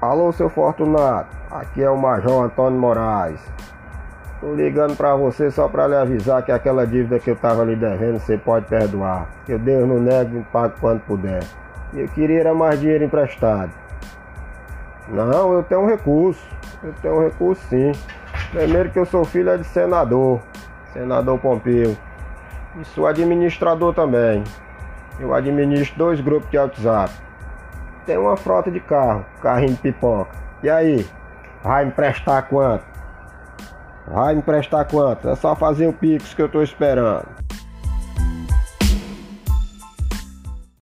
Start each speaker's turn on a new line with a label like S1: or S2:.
S1: Alô, seu Fortunato, aqui é o Major Antônio Moraes. Tô ligando pra você só pra lhe avisar que aquela dívida que eu tava lhe devendo você pode perdoar. Que Deus não nega e pague quando puder. Eu queria era mais dinheiro emprestado. Não, eu tenho um recurso. Eu tenho um recurso sim. Primeiro que eu sou filho de senador. Senador Pompeu. E sou administrador também. Eu administro dois grupos de WhatsApp tem uma frota de carro, carrinho de pipoca. E aí? Vai me prestar quanto? Vai me prestar quanto? É só fazer o pix que eu tô esperando.